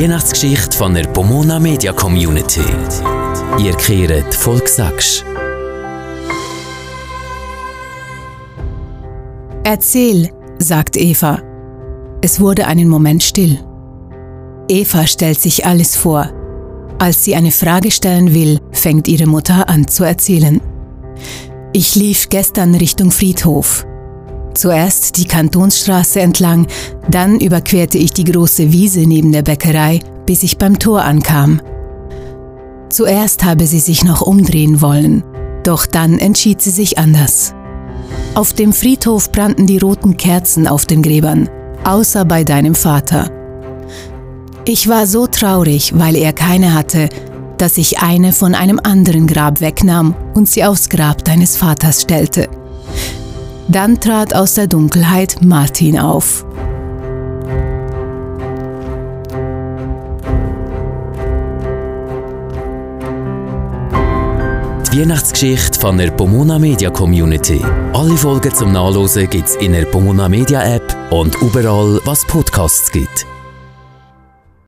Weihnachtsgeschichte von der Pomona Media Community. Ihr kehrt Volk sagst. Erzähl, sagt Eva. Es wurde einen Moment still. Eva stellt sich alles vor. Als sie eine Frage stellen will, fängt ihre Mutter an zu erzählen. Ich lief gestern Richtung Friedhof. Zuerst die Kantonsstraße entlang, dann überquerte ich die große Wiese neben der Bäckerei, bis ich beim Tor ankam. Zuerst habe sie sich noch umdrehen wollen, doch dann entschied sie sich anders. Auf dem Friedhof brannten die roten Kerzen auf den Gräbern, außer bei deinem Vater. Ich war so traurig, weil er keine hatte, dass ich eine von einem anderen Grab wegnahm und sie aufs Grab deines Vaters stellte. Dann trat aus der Dunkelheit Martin auf. Die Weihnachtsgeschichte von der Pomona Media Community. Alle Folgen zum Nachlesen gibt's in der Pomona Media App und überall, was Podcasts gibt.